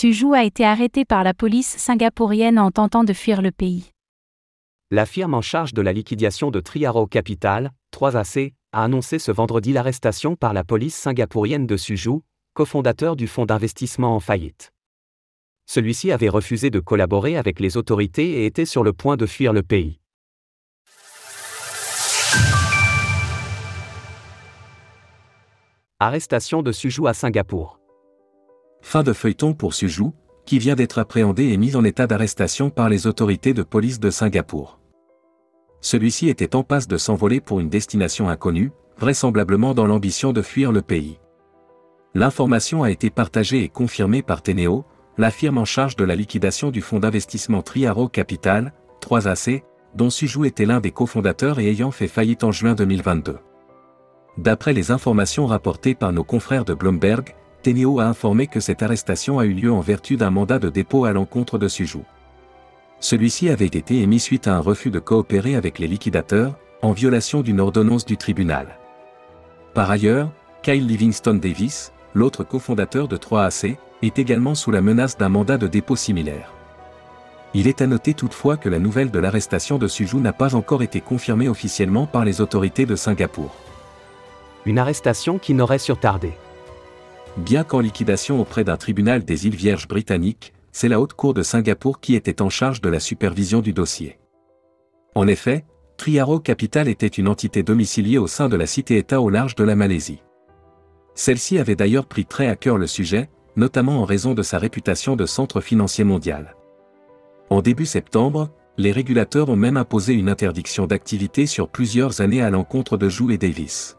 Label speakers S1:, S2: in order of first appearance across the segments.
S1: Suju a été arrêté par la police singapourienne en tentant de fuir le pays.
S2: La firme en charge de la liquidation de Triaro Capital, 3AC, a annoncé ce vendredi l'arrestation par la police singapourienne de Suju, cofondateur du fonds d'investissement en faillite. Celui-ci avait refusé de collaborer avec les autorités et était sur le point de fuir le pays. Arrestation de Suju à Singapour.
S3: Fin de feuilleton pour Suju, qui vient d'être appréhendé et mis en état d'arrestation par les autorités de police de Singapour. Celui-ci était en passe de s'envoler pour une destination inconnue, vraisemblablement dans l'ambition de fuir le pays. L'information a été partagée et confirmée par Teneo, la firme en charge de la liquidation du fonds d'investissement Triaro Capital, 3AC, dont Suju était l'un des cofondateurs et ayant fait faillite en juin 2022. D'après les informations rapportées par nos confrères de Bloomberg, Teneo a informé que cette arrestation a eu lieu en vertu d'un mandat de dépôt à l'encontre de Suju. Celui-ci avait été émis suite à un refus de coopérer avec les liquidateurs, en violation d'une ordonnance du tribunal. Par ailleurs, Kyle Livingston Davis, l'autre cofondateur de 3AC, est également sous la menace d'un mandat de dépôt similaire. Il est à noter toutefois que la nouvelle de l'arrestation de Suju n'a pas encore été confirmée officiellement par les autorités de Singapour.
S2: Une arrestation qui n'aurait surtardé.
S3: Bien qu'en liquidation auprès d'un tribunal des îles Vierges britanniques, c'est la Haute Cour de Singapour qui était en charge de la supervision du dossier. En effet, Triaro Capital était une entité domiciliée au sein de la cité-État au large de la Malaisie. Celle-ci avait d'ailleurs pris très à cœur le sujet, notamment en raison de sa réputation de centre financier mondial. En début septembre, les régulateurs ont même imposé une interdiction d'activité sur plusieurs années à l'encontre de Jou et Davis.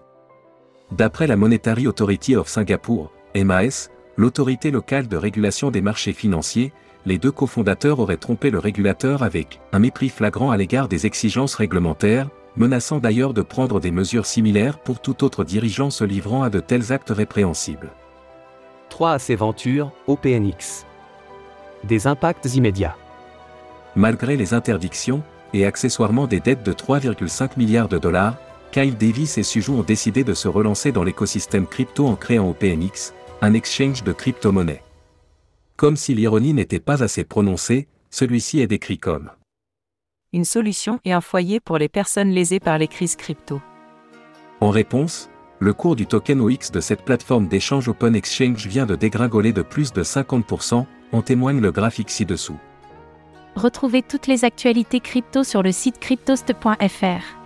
S3: D'après la Monetary Authority of Singapore, MAS, l'autorité locale de régulation des marchés financiers, les deux cofondateurs auraient trompé le régulateur avec un mépris flagrant à l'égard des exigences réglementaires, menaçant d'ailleurs de prendre des mesures similaires pour tout autre dirigeant se livrant à de tels actes répréhensibles.
S2: 3 à ses ventures, OPNX. Des impacts immédiats.
S3: Malgré les interdictions, et accessoirement des dettes de 3,5 milliards de dollars, Kyle Davis et Suju ont décidé de se relancer dans l'écosystème crypto en créant OPNX, un exchange de crypto-monnaies. Comme si l'ironie n'était pas assez prononcée, celui-ci est décrit comme
S4: une solution et un foyer pour les personnes lésées par les crises crypto.
S3: En réponse, le cours du token OX de cette plateforme d'échange Open Exchange vient de dégringoler de plus de 50%, en témoigne le graphique ci-dessous.
S1: Retrouvez toutes les actualités crypto sur le site cryptost.fr.